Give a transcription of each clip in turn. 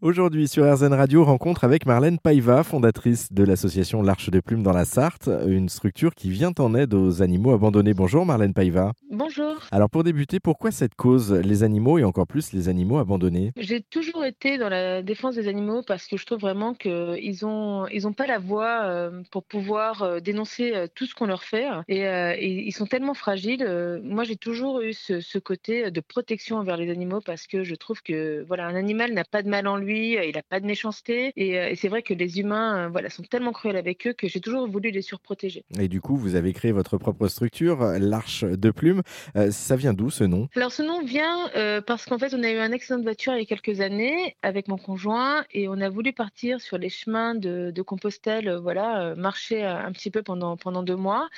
Aujourd'hui sur RZN Radio, rencontre avec Marlène Paiva, fondatrice de l'association L'Arche de Plume dans la Sarthe, une structure qui vient en aide aux animaux abandonnés. Bonjour Marlène Paiva. Bonjour. Alors pour débuter, pourquoi cette cause, les animaux et encore plus les animaux abandonnés? J'ai toujours été dans la défense des animaux parce que je trouve vraiment qu'ils ont ils ont pas la voix euh, pour pouvoir euh, dénoncer euh, tout ce qu'on leur fait et, ils sont tellement fragiles. Moi j'ai toujours eu ce, ce, côté de protection envers les animaux parce que je trouve que voilà un animal n'a pas de mal en lui il n'a pas de méchanceté. Et, c'est vrai que les humains voilà, sont tellement cruels avec eux que j'ai toujours voulu les surprotéger. Et du coup, vous avez créé votre propre structure, l'Arche de Plume. ça vient d'où ce nom? Alors ce nom vient parce qu'en fait, on a eu un accident de voiture il y a quelques années avec mon conjoint et on a voulu partir sur les chemins de, Compostelle, voilà, marcher un petit peu pendant, pendant deux mois.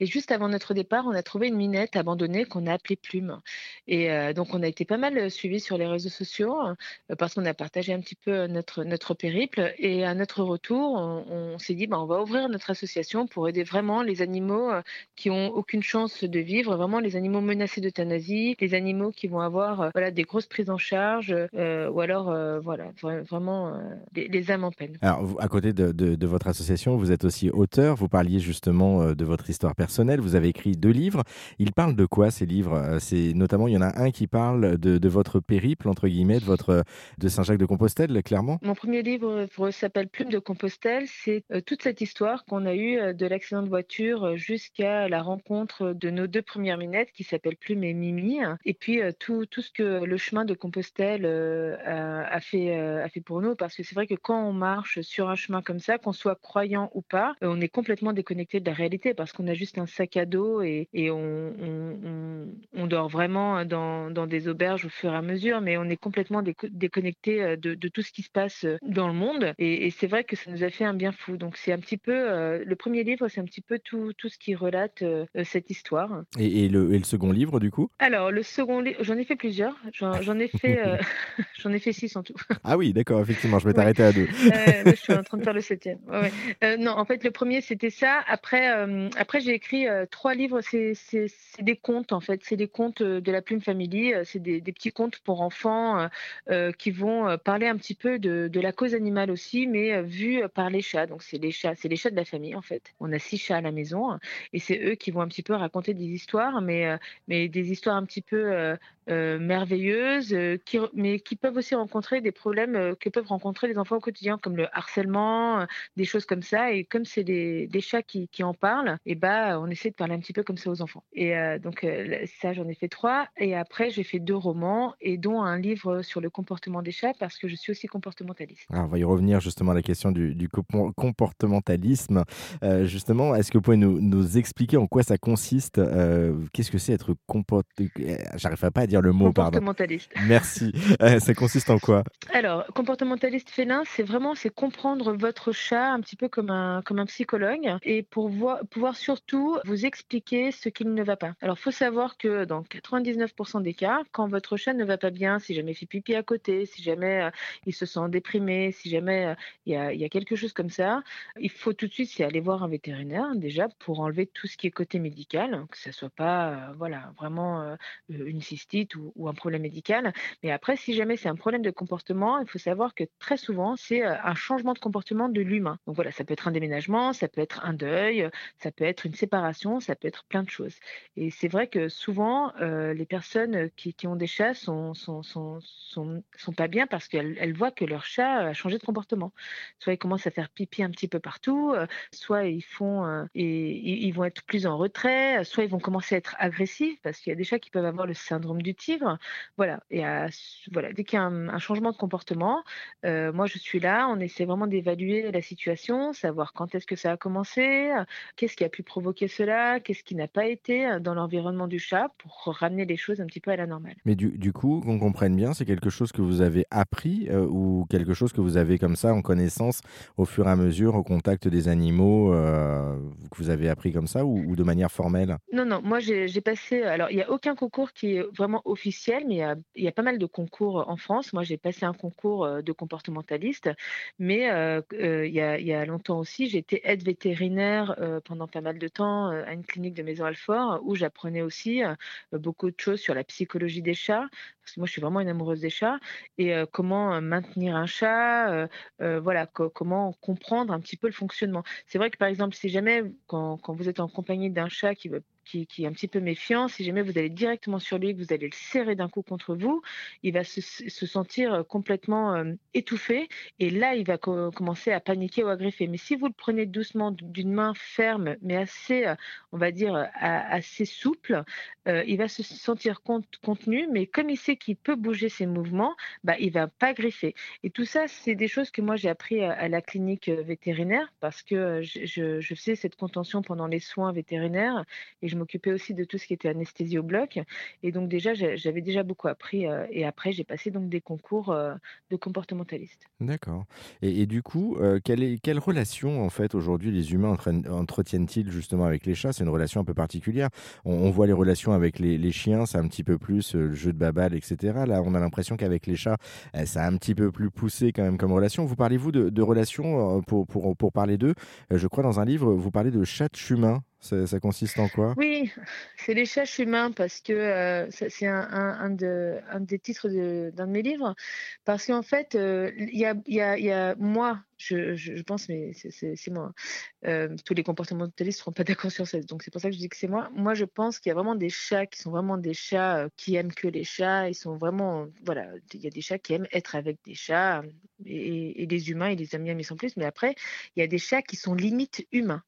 Et juste avant notre départ, on a trouvé une minette abandonnée qu'on a appelée Plume. Et donc, on a été pas mal suivis sur les réseaux sociaux parce qu'on a partagé un petit peu notre, notre périple. Et à notre retour, on, s'est dit, bah, on va ouvrir notre association pour aider vraiment les animaux euh, qui ont aucune chance de vivre, vraiment les animaux menacés d'euthanasie, les animaux qui vont avoir euh, voilà, des grosses prises en charge, euh, ou alors voilà, vraiment les, âmes en peine. Alors, à côté de, votre association, vous êtes aussi auteur. Vous parliez justement de votre histoire personnelle. Vous avez écrit deux livres. Ils parlent de quoi ces livres? C'est notamment, il y en a un qui parle de, votre périple entre guillemets, de de Saint-Jacques de Mon premier livre s'appelle Plume de Compostelle. C'est euh, toute cette histoire qu'on a eue euh, de l'accident de voiture euh, jusqu'à la rencontre de nos deux premières minettes qui s'appellent Plume et Mimi. Et puis tout, tout ce que le chemin de Compostelle a, fait, a fait pour nous. Parce que c'est vrai que quand on marche sur un chemin comme ça, qu'on soit croyant ou pas, on est complètement déconnecté de la réalité parce qu'on a juste un sac à dos et, et on, on, dort vraiment dans, dans, des auberges au fur et à mesure, mais on est complètement déconnecté de, de, tout ce qui se passe euh, dans le monde. Et, c'est vrai que ça nous a fait un bien fou. Donc c'est un petit peu, euh, le premier livre, c'est un petit peu tout, tout ce qui relate euh, cette histoire. Et, le, et, le, second livre, du coup? Alors, le second livre, j'en ai fait plusieurs. J'en ai fait, j'en ai fait six en tout. ah oui, d'accord, effectivement, je vais t'arrêter à deux. je suis en train de faire le septième. non, en fait, le premier, c'était ça. Après, après j'ai écrit trois livres. C'est des contes, en fait. C'est des contes de la Plume Family. C'est des, des, petits contes pour enfants qui vont parler un petit peu de, la cause animale aussi, mais euh, vu euh, par les chats. Donc c'est les chats, c'est les chats de la famille en fait. On a six chats à la maison hein, et c'est eux qui vont un petit peu raconter des histoires, mais euh, mais des histoires un petit peu merveilleuses, qui, mais qui peuvent aussi rencontrer des problèmes que peuvent rencontrer les enfants au quotidien, comme le harcèlement, des choses comme ça. Et comme c'est des, chats qui, en parlent, et bah on essaie de parler un petit peu comme ça aux enfants. Et donc ça j'en ai fait trois. Et après j'ai fait deux romans et dont un livre sur le comportement des chats parce que je suis aussi comportementaliste. Alors, on va y revenir justement à la question du, comportementalisme. Euh, justement, est-ce que vous pouvez nous, expliquer en quoi ça consiste euh, Qu'est-ce que c'est être comport... J'arrive pas à dire le mot, comportementaliste. Merci. Euh, ça consiste en quoi? Alors, comportementaliste félin, c'est vraiment c'est comprendre votre chat un petit peu comme un, comme un psychologue et pour voir, pouvoir surtout vous expliquer ce qu'il ne va pas. Alors, faut savoir que dans 99% des cas, quand votre chat ne va pas bien, si jamais il fait pipi à côté, si jamais euh, il se sent déprimé, si jamais euh, il y, a, quelque chose comme ça, il faut tout de suite aller voir un vétérinaire déjà pour enlever tout ce qui est côté médical, que ça soit pas euh, voilà vraiment une cystite ou, un problème médical. Mais après, si jamais c'est un problème de comportement, il faut savoir que très souvent c'est un changement de comportement de l'humain. Donc voilà, ça peut être un déménagement, ça peut être un deuil, ça peut être une séparation, ça peut être plein de choses. Et c'est vrai que souvent les personnes qui, ont des chats sont sont, sont, sont, sont pas bien parce qu'elles elles voient que leur chat a changé de comportement. Soit ils commencent à faire pipi un petit peu partout, euh, soit ils font euh, et ils vont être plus en retrait, soit ils vont commencer à être agressifs parce qu'il y a des chats qui peuvent avoir le syndrome du tigre. Voilà. Et voilà, dès qu'il y a un, changement de comportement, euh, moi je suis là. On essaie vraiment d'évaluer la situation, savoir quand est-ce que ça a commencé, qu'est-ce qui a pu provoquer cela, qu'est-ce qui n'a pas été dans l'environnement du chat pour ramener les choses un petit peu à la normale. Mais du coup, qu'on comprenne bien, c'est quelque chose que vous avez appris euh, ou quelque chose que vous avez comme ça en connaissance au fur et à mesure au contact des animaux euh, que vous avez appris comme ça ou, de manière formelle? Non, non, moi j'ai passé. Alors il n'y a aucun concours qui est vraiment officiel, mais il y a, pas mal de concours en France. Moi j'ai passé un concours euh, de comportementaliste, mais il y, a, y, a, longtemps aussi été aide vétérinaire pendant pas mal de temps à une clinique de Maison Alfort où j'apprenais aussi beaucoup de choses sur la psychologie des chats parce moi je suis vraiment une amoureuse des chats, et comment maintenir un chat, voilà, comment comprendre un petit peu le fonctionnement. C'est vrai que par exemple, si jamais quand, quand vous êtes en compagnie d'un chat qui veut qui, est un petit peu méfiant, si jamais vous allez directement sur lui, que vous allez le serrer d'un coup contre vous, il va se, sentir euh, complètement euh, étouffé. Et là, il va commencer à paniquer ou à griffer. Mais si vous le prenez doucement d'une main ferme, mais assez, euh, on va dire, assez souple, il va se sentir contenu, mais comme il sait qu'il peut bouger ses mouvements, bah, il va pas griffer. Et tout ça, c'est des choses que moi j'ai appris à, la clinique vétérinaire. Parce que je, je faisais cette contention pendant les soins vétérinaires. Et je m'occupais aussi de tout ce qui était anesthésie au bloc. Et donc déjà, j'avais déjà beaucoup appris. Euh, et après, j'ai passé donc des concours euh, de comportementaliste. D'accord. Et, du coup, euh, quelle, quelle relation en fait aujourd'hui les humains entretiennent-ils justement avec les chats? C'est une relation un peu particulière. On, voit les relations avec les, chiens, c'est un petit peu plus le jeu de babal, etc. Là, on a l'impression qu'avec les chats, ça a un petit peu plus poussé quand même comme relation. Vous parlez-vous de, de relations pour, pour, pour parler d'eux? Je crois dans un livre, vous parlez de chat humain. Ça, consiste en quoi? Oui, c'est les chats humains parce que euh, c'est un, un, de, un, des titres d'un de, mes livres. Parce qu'en fait, euh, il y, a, moi, je, pense, mais c'est moi. Euh, tous les comportementalistes ne seront pas d'accord sur ça. Donc c'est pour ça que je dis que c'est moi. Moi, je pense qu'il y a vraiment des chats qui sont vraiment des chats euh, qui aiment que les chats. Ils sont vraiment, voilà, il y a des chats qui aiment être avec des chats et, et les humains, ils les aiment bien, mais sans plus. Mais après, il y a des chats qui sont limite humains.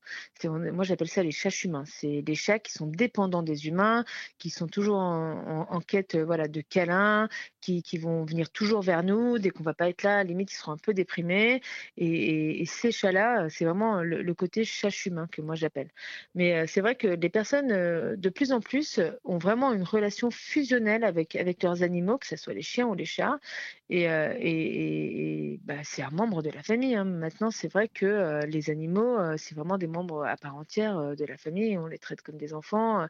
Moi, j'appelle ça les chats humains. C'est des chats qui sont dépendants des humains, qui sont toujours en, quête, voilà, de câlins, qui, vont venir toujours vers nous dès qu'on va pas être là. Limite, ils seront un peu déprimés. Et, ces chats-là, c'est vraiment le, côté chat humain que moi j'appelle. Mais euh, c'est vrai que les personnes, euh, de plus en plus, ont vraiment une relation fusionnelle avec, avec leurs animaux, que ce soit les chiens ou les chats. Et, euh, bah, c'est un membre de la famille. Hein. Maintenant, c'est vrai que les animaux, c'est vraiment des membres à part entière de la famille. On les traite comme des enfants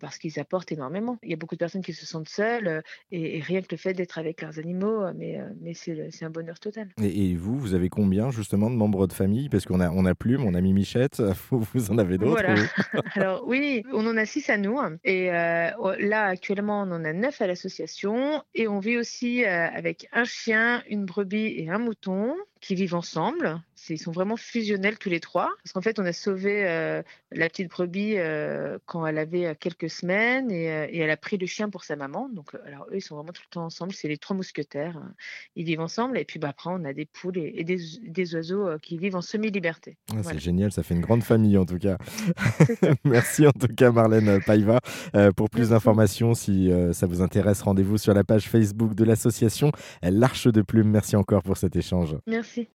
parce qu'ils apportent énormément. Il y a beaucoup de personnes qui se sentent seules et, rien que le fait d'être avec leurs animaux, mais c'est un bonheur total. Et, vous, vous avez combien justement de membres de famille Parce qu'on a, on a Plume, on a Mimichette, vous en avez d'autres Voilà. Alors oui, on en a six à nous. Et euh, là, actuellement, on en a neuf à l'association. Et on vit aussi euh, avec un chien, une brebis et un mouton qui vivent ensemble. Ils sont vraiment fusionnels tous les trois. Parce qu'en fait, on a sauvé euh, la petite brebis euh, quand elle avait euh, quelques semaines et, elle a pris le chien pour sa maman. Donc, alors eux, ils sont vraiment tout le temps ensemble. C'est les trois mousquetaires. Hein. Ils vivent ensemble. Et puis bah, après, on a des poules et, des, oiseaux qui vivent en semi-liberté. Ah, c'est génial. Ça fait une grande famille en tout cas. Merci en tout cas, Marlène Paiva. pour plus d'informations, si ça vous intéresse, rendez-vous sur la page Facebook de l'association L'Arche de Plume. Merci encore pour cet échange. Merci.